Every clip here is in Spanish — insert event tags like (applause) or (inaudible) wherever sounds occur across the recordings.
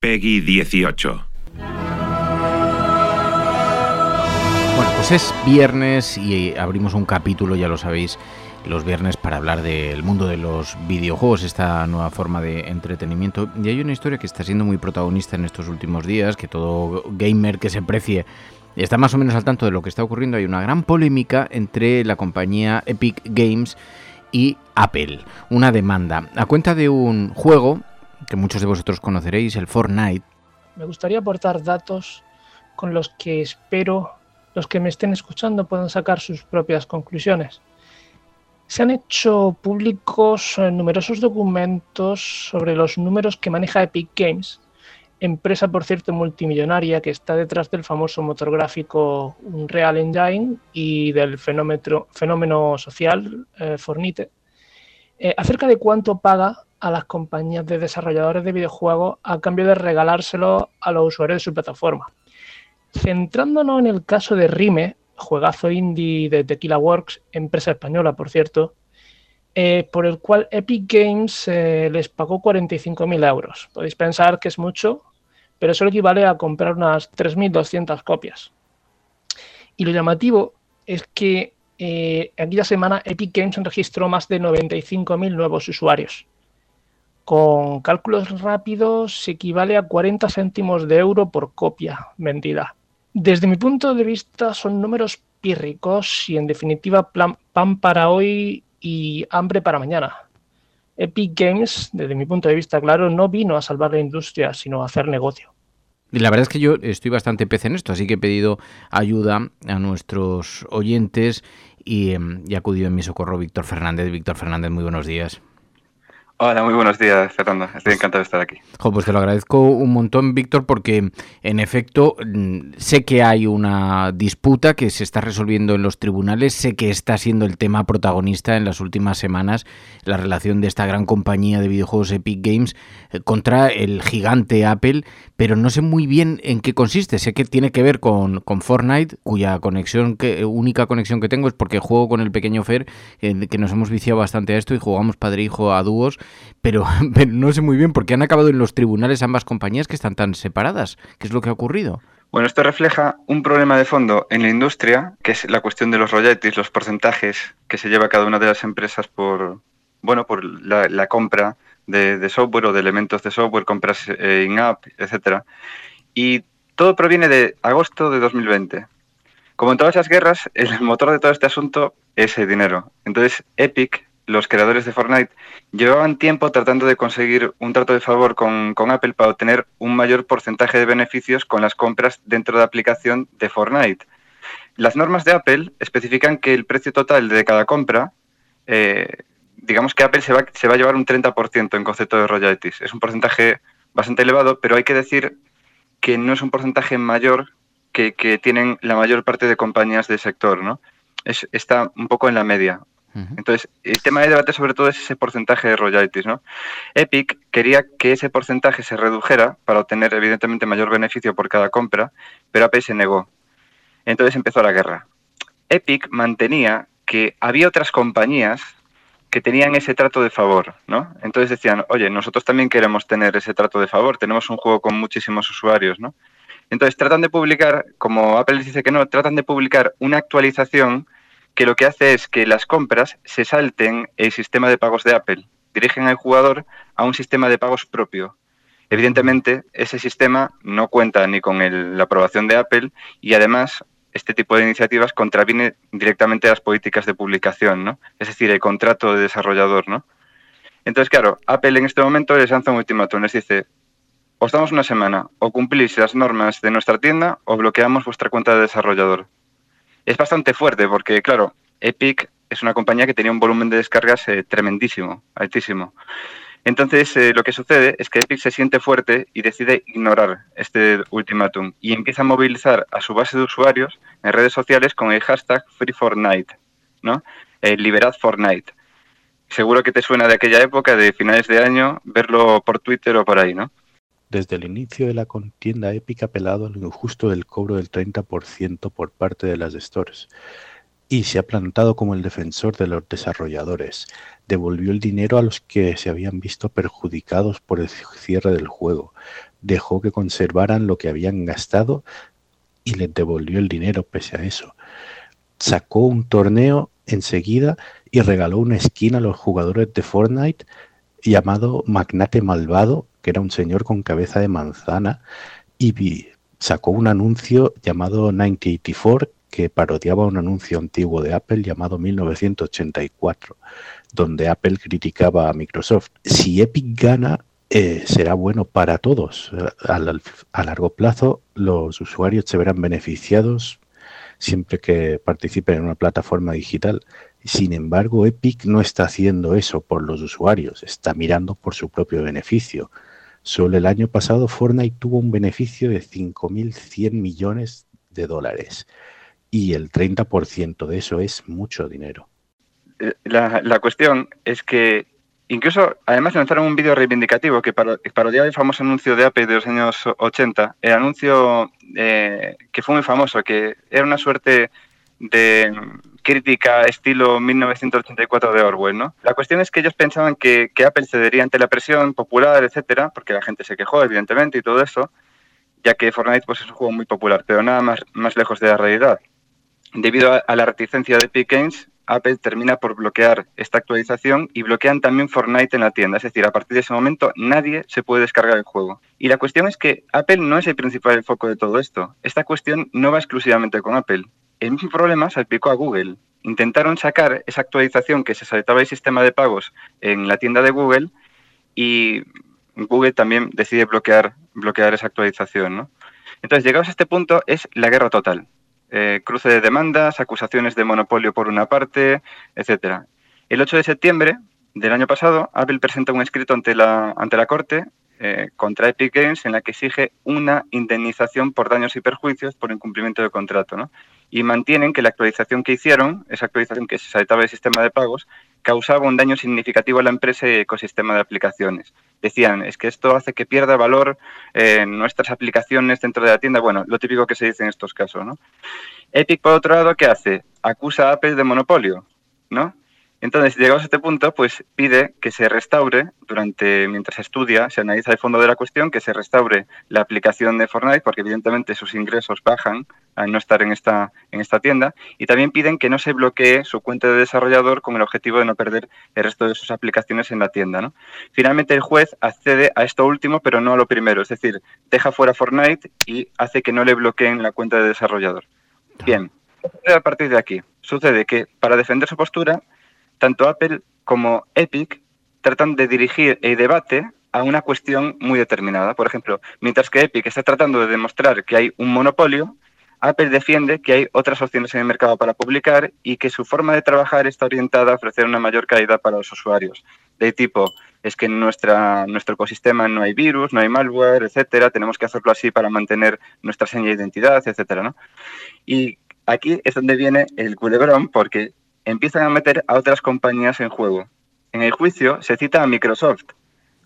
Peggy 18. Bueno, pues es viernes y abrimos un capítulo, ya lo sabéis, los viernes para hablar del mundo de los videojuegos, esta nueva forma de entretenimiento. Y hay una historia que está siendo muy protagonista en estos últimos días, que todo gamer que se precie está más o menos al tanto de lo que está ocurriendo. Hay una gran polémica entre la compañía Epic Games y Apple. Una demanda a cuenta de un juego que muchos de vosotros conoceréis, el Fortnite. Me gustaría aportar datos con los que espero los que me estén escuchando puedan sacar sus propias conclusiones. Se han hecho públicos eh, numerosos documentos sobre los números que maneja Epic Games, empresa por cierto multimillonaria que está detrás del famoso motor gráfico Unreal Engine y del fenómeno, social eh, Fornite, eh, acerca de cuánto paga a las compañías de desarrolladores de videojuegos a cambio de regalárselo a los usuarios de su plataforma. Centrándonos en el caso de Rime, juegazo indie de Tequila Works, empresa española, por cierto, eh, por el cual Epic Games eh, les pagó 45.000 euros. Podéis pensar que es mucho, pero eso equivale a comprar unas 3.200 copias. Y lo llamativo es que eh, aquella semana Epic Games registró más de 95.000 nuevos usuarios. Con cálculos rápidos se equivale a 40 céntimos de euro por copia vendida. Desde mi punto de vista son números pírricos y en definitiva pan para hoy y hambre para mañana. Epic Games, desde mi punto de vista, claro, no vino a salvar la industria, sino a hacer negocio. La verdad es que yo estoy bastante pez en esto, así que he pedido ayuda a nuestros oyentes y, em, y ha acudido en mi socorro Víctor Fernández. Víctor Fernández, muy buenos días. Hola, muy buenos días, Fernando. Estoy encantado de estar aquí. pues te lo agradezco un montón, Víctor, porque en efecto mm, sé que hay una disputa que se está resolviendo en los tribunales, sé que está siendo el tema protagonista en las últimas semanas la relación de esta gran compañía de videojuegos Epic Games eh, contra el gigante Apple, pero no sé muy bien en qué consiste. Sé que tiene que ver con, con Fortnite, cuya conexión, que, única conexión que tengo es porque juego con el pequeño Fer, eh, que nos hemos viciado bastante a esto y jugamos padre e hijo a dúos (laughs) pero, no sé muy bien por qué han acabado en los tribunales ambas compañías que están tan separadas. ¿Qué es lo que ha ocurrido? Bueno, esto refleja un problema de fondo en la industria, que es la cuestión de los royalties, los porcentajes que se lleva cada una de las empresas por, bueno, por la, compra de, software o de elementos de software, compras eh, in-app, etcétera. Y todo proviene de agosto de 2020. Como en todas las guerras, el motor de todo este asunto es el dinero. Entonces, Epic los creadores de Fortnite llevaban tiempo tratando de conseguir un trato de favor con, Apple para obtener un mayor porcentaje de beneficios con las compras dentro de la aplicación de Fortnite. Las normas de Apple especifican que el precio total de cada compra, eh, digamos que Apple se va, se va a llevar un 30% en concepto de royalties. Es un porcentaje bastante elevado, pero hay que decir que no es un porcentaje mayor que, tienen la mayor parte de compañías del sector, ¿no? está un poco en la media. Entonces, el tema de debate sobre todo es ese porcentaje de royalties, ¿no? Epic quería que ese porcentaje se redujera para obtener evidentemente mayor beneficio por cada compra, pero Apple se negó. Entonces empezó la guerra. Epic mantenía que había otras compañías que tenían ese trato de favor, ¿no? Entonces decían, oye, nosotros también queremos tener ese trato de favor, tenemos un juego con muchísimos usuarios, ¿no? Entonces tratan de publicar, como Apple les dice que no, tratan de publicar una actualización que lo que hace es que las compras se salten el sistema de pagos de Apple, dirigen al jugador a un sistema de pagos propio. Evidentemente, ese sistema no cuenta ni con la aprobación de Apple y además este tipo de iniciativas contraviene directamente las políticas de publicación, ¿no? Es decir, el contrato de desarrollador, ¿no? Entonces, claro, Apple en este momento les lanza un ultimátum, les dice, os damos una semana, o cumplís las normas de nuestra tienda o bloqueamos vuestra cuenta de desarrollador. Es bastante fuerte porque, claro, Epic es una compañía que tenía un volumen de descargas eh, tremendísimo, altísimo. Entonces, eh, lo que sucede es que Epic se siente fuerte y decide ignorar este ultimátum y empieza a movilizar a su base de usuarios en redes sociales con el hashtag FreeFortnite, ¿no? Fortnite. Seguro que te suena de aquella época, de finales de año, verlo por Twitter o por ahí, ¿no? Desde el inicio de la contienda, Epic ha apelado al injusto del cobro del 30% por parte de las stores y se ha plantado como el defensor de los desarrolladores. Devolvió el dinero a los que se habían visto perjudicados por el cierre del juego. Dejó que conservaran lo que habían gastado y les devolvió el dinero pese a eso. Sacó un torneo enseguida y regaló una skin a los jugadores de Fortnite llamado Magnate Malvado, que era un señor con cabeza de manzana, y sacó un anuncio llamado 1984 que parodiaba un anuncio antiguo de Apple llamado 1984, donde Apple criticaba a Microsoft. Si Epic gana, eh, será bueno para todos. a largo plazo, los usuarios se verán beneficiados siempre que participen en una plataforma digital. Sin embargo, Epic no está haciendo eso por los usuarios, está mirando por su propio beneficio. Solo el año pasado Fortnite tuvo un beneficio de 5.100 millones de dólares y el 30% de eso es mucho dinero. Eh, la, cuestión es que incluso, además lanzaron un vídeo reivindicativo que parodiaba el famoso anuncio de Apple de los años 80, el anuncio eh, que fue muy famoso, que era una suerte de crítica estilo 1984 de Orwell, ¿no? La cuestión es que ellos pensaban que, Apple cedería ante la presión popular, etcétera, porque la gente se quejó, evidentemente, y todo eso, ya que Fortnite pues, es un juego muy popular, pero nada más, más lejos de la realidad. Debido a, la reticencia de Epic Apple termina por bloquear esta actualización y bloquean también Fortnite en la tienda. Es decir, a partir de ese momento nadie se puede descargar el juego. Y la cuestión es que Apple no es el principal foco de todo esto. Esta cuestión no va exclusivamente con Apple. El mismo problema salpicó a Google. Intentaron sacar esa actualización que se saltaba el sistema de pagos en la tienda de Google y Google también decide bloquear, bloquear esa actualización. Entonces, llegados a este punto, es la guerra total. Eh, cruce de demandas, acusaciones de monopolio por una parte, etcétera. El 8 de septiembre del año pasado, Apple presenta un escrito ante la, ante la Corte eh, contra Epic Games en la que exige una indemnización por daños y perjuicios por incumplimiento del contrato. ¿no? Y mantienen que la actualización que hicieron, esa actualización que se saltaba del sistema de pagos, causaba un daño significativo a la empresa y ecosistema de aplicaciones. Decían, es que esto hace que pierda valor nuestras aplicaciones dentro de la tienda. Bueno, lo típico que se dice en estos casos, ¿no? Epic, por otro lado, ¿qué hace? Acusa a Apple de monopolio, ¿no? Entonces, llegados a este punto, pues pide que se restaure, durante mientras estudia, se analiza el fondo de la cuestión, que se restaure la aplicación de Fortnite, porque evidentemente sus ingresos bajan al no estar en esta, en esta tienda, y también piden que no se bloquee su cuenta de desarrollador con el objetivo de no perder el resto de sus aplicaciones en la tienda. ¿no? Finalmente, el juez accede a esto último, pero no a lo primero, es decir, deja fuera Fortnite y hace que no le bloqueen la cuenta de desarrollador. Bien, a partir de aquí? Sucede que para defender su postura, tanto Apple como Epic tratan de dirigir el debate a una cuestión muy determinada. Por ejemplo, mientras que Epic está tratando de demostrar que hay un monopolio, Apple defiende que hay otras opciones en el mercado para publicar y que su forma de trabajar está orientada a ofrecer una mayor calidad para los usuarios. De tipo, es que en nuestro ecosistema no hay virus, no hay malware, etcétera, tenemos que hacerlo así para mantener nuestra seña de identidad, etcétera, ¿no? Y aquí es donde viene el culebrón, porque empiezan a meter a otras compañías en juego. En el juicio se cita a Microsoft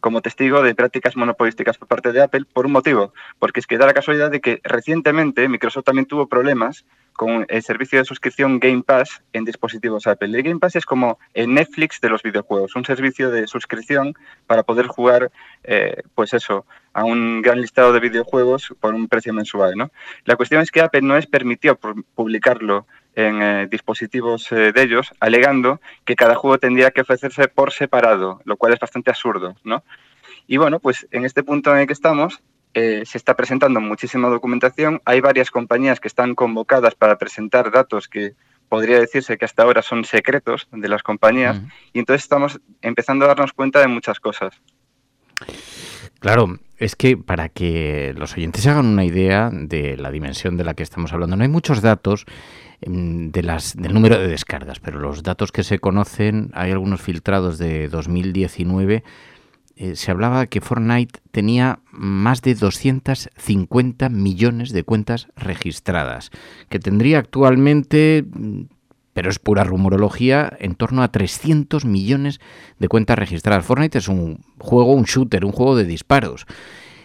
como testigo de prácticas monopolísticas por parte de Apple por un motivo, porque es que da la casualidad de que recientemente Microsoft también tuvo problemas con el servicio de suscripción Game Pass en dispositivos Apple. El Game Pass es como el Netflix de los videojuegos, un servicio de suscripción para poder jugar, eh, pues eso, a un gran listado de videojuegos por un precio mensual. ¿no? La cuestión es que Apple no es permitió publicarlo en eh, dispositivos eh, de ellos, alegando que cada juego tendría que ofrecerse por separado, lo cual es bastante absurdo, ¿no? Y bueno, pues en este punto en el que estamos, eh, se está presentando muchísima documentación. Hay varias compañías que están convocadas para presentar datos que podría decirse que hasta ahora son secretos de las compañías. Y entonces estamos empezando a darnos cuenta de muchas cosas. Claro, es que para que los oyentes se hagan una idea de la dimensión de la que estamos hablando, no hay muchos datos em, de las, del número de descargas, pero los datos que se conocen, hay algunos filtrados de 2019 eh, se hablaba que Fortnite tenía más de 250 millones de cuentas registradas, que tendría actualmente, mm, pero es pura rumorología, en torno a 300 millones de cuentas registradas. Fortnite es un juego, un shooter, un juego de disparos.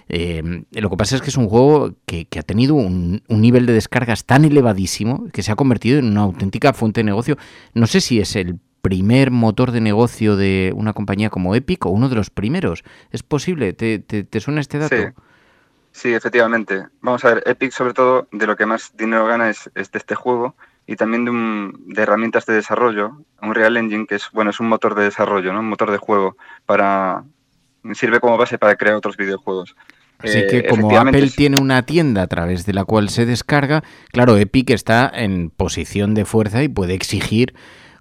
Eh, lo que pasa es que es un juego que, ha tenido un, nivel de descargas tan elevadísimo que se ha convertido en una auténtica fuente de negocio. No sé si es el primer motor de negocio de una compañía como Epic o uno de los primeros. ¿Es posible? ¿Te, suena este dato? Sí. efectivamente. Vamos a ver, Epic sobre todo de lo que más dinero gana es, de este juego y también de, herramientas de desarrollo. Un Real Engine que es, bueno, es un motor de desarrollo, ¿no? un motor de juego para sirve como base para crear otros videojuegos. Así que eh, como Apple tiene una tienda a través de la cual se descarga, claro, Epic está en posición de fuerza y puede exigir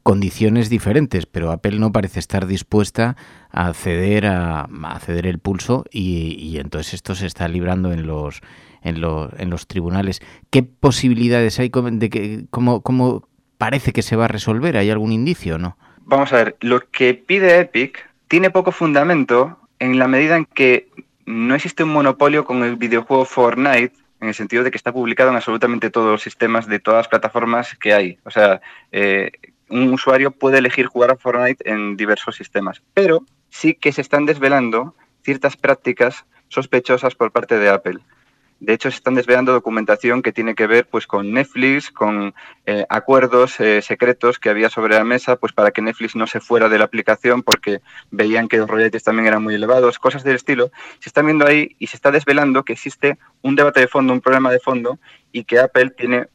condiciones diferentes, pero Apple no parece estar dispuesta a ceder a, ceder el pulso y, entonces esto se está librando en los en, en los tribunales. ¿Qué posibilidades hay de que cómo, cómo parece que se va a resolver? ¿Hay algún indicio o no? Vamos a ver, lo que pide Epic tiene poco fundamento en la medida en que no existe un monopolio con el videojuego Fortnite en el sentido de que está publicado en absolutamente todos los sistemas de todas las plataformas que hay. O sea, eh, un usuario puede elegir jugar a Fortnite en diversos sistemas, pero sí que se están desvelando ciertas prácticas sospechosas por parte de Apple. De hecho, se están desvelando documentación que tiene que ver pues, con Netflix, con eh, acuerdos eh, secretos que había sobre la mesa pues, para que Netflix no se fuera de la aplicación porque veían que los royalties también eran muy elevados, cosas del estilo. Se están viendo ahí y se está desvelando que existe un debate de fondo, un problema de fondo y que Apple tiene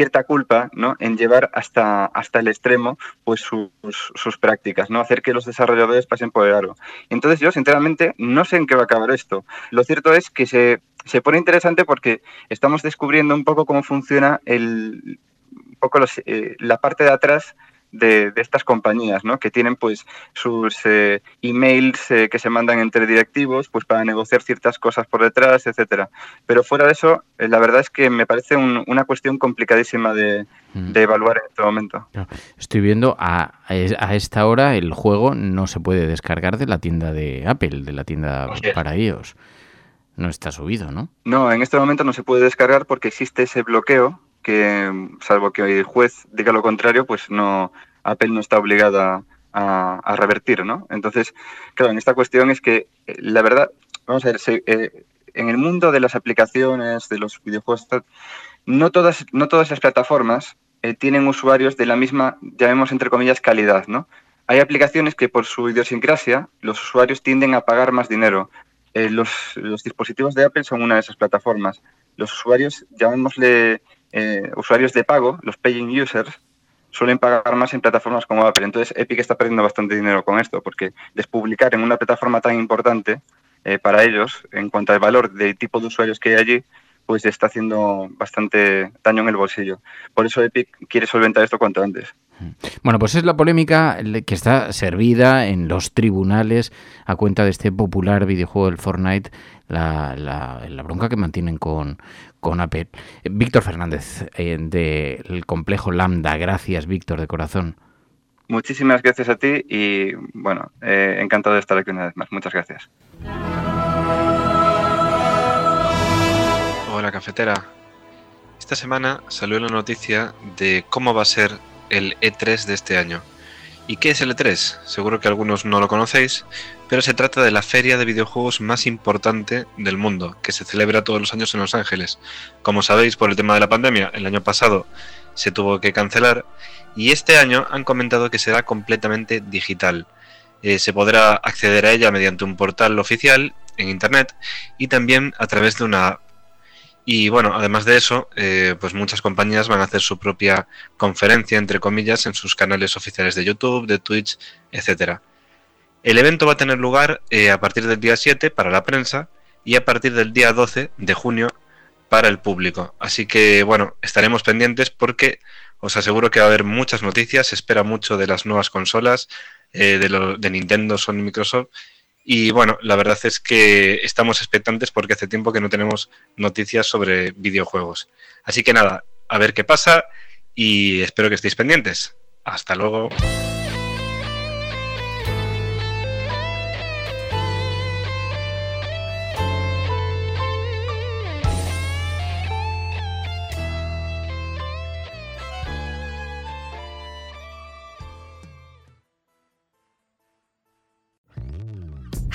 cierta culpa ¿no? en llevar hasta, hasta el extremo pues sus, sus, prácticas, ¿no? hacer que los desarrolladores pasen por el aro. Entonces yo sinceramente no sé en qué va a acabar esto. Lo cierto es que se, se pone interesante porque estamos descubriendo un poco cómo funciona el, un poco los, eh, la parte de atrás de, estas compañías, ¿no? Que tienen pues sus eh, emails eh, que se mandan entre directivos pues para negociar ciertas cosas por detrás, etcétera. Pero fuera de eso, eh, la verdad es que me parece una cuestión complicadísima de, mm. evaluar en este momento. Estoy viendo a, a, esta hora el juego no se puede descargar de la tienda de Apple, de la tienda para iOS. No está subido, ¿no? No, en este momento no se puede descargar porque existe ese bloqueo que, salvo que el juez diga lo contrario, pues no Apple no está obligada a, revertir, ¿no? Entonces, claro, en esta cuestión es que eh, la verdad, vamos a ver, eh, en el mundo de las aplicaciones, de los videojuegos, no todas, no todas las plataformas eh, tienen usuarios de la misma, llamemos entre comillas, calidad, ¿no? Hay aplicaciones que por su idiosincrasia los usuarios tienden a pagar más dinero. los, los dispositivos de Apple son una de esas plataformas. Los usuarios, llamémosle eh, usuarios de pago, los paying users, suelen pagar más en plataformas como Apple. Entonces Epic está perdiendo bastante dinero con esto, porque despublicar en una plataforma tan importante eh, para ellos, en cuanto al valor del tipo de usuarios que hay allí, pues está haciendo bastante daño en el bolsillo. Por eso Epic quiere solventar esto cuanto antes. Bueno, pues es la polémica que está servida en los tribunales a cuenta de este popular videojuego del Fortnite, la, la, bronca que mantienen con, con Apple. Víctor Fernández, eh, del complejo Lambda. Gracias, Víctor, de corazón. Muchísimas gracias a ti y, bueno, eh, encantado de estar aquí una vez más. Muchas gracias. Hola, cafetera. Esta semana salió la noticia de cómo va a ser el E3 de este año. ¿Y qué es el E3? Seguro que algunos no lo conocéis, pero se trata de la feria de videojuegos más importante del mundo, que se celebra todos los años en Los Ángeles. Como sabéis, por el tema de la pandemia, el año pasado se tuvo que cancelar y este año han comentado que será completamente digital. Eh, se podrá acceder a ella mediante un portal oficial en Internet y también a través de una y bueno, además de eso, eh, pues muchas compañías van a hacer su propia conferencia, entre comillas, en sus canales oficiales de YouTube, de Twitch, etcétera. El evento va a tener lugar eh, a partir del día 7 para la prensa y a partir del día 12 de junio para el público. Así que bueno, estaremos pendientes porque os aseguro que va a haber muchas noticias, se espera mucho de las nuevas consolas eh, de, lo, de Nintendo, Sony, Microsoft. Y bueno, la verdad es que estamos expectantes porque hace tiempo que no tenemos noticias sobre videojuegos. Así que nada, a ver qué pasa y espero que estéis pendientes. Hasta luego.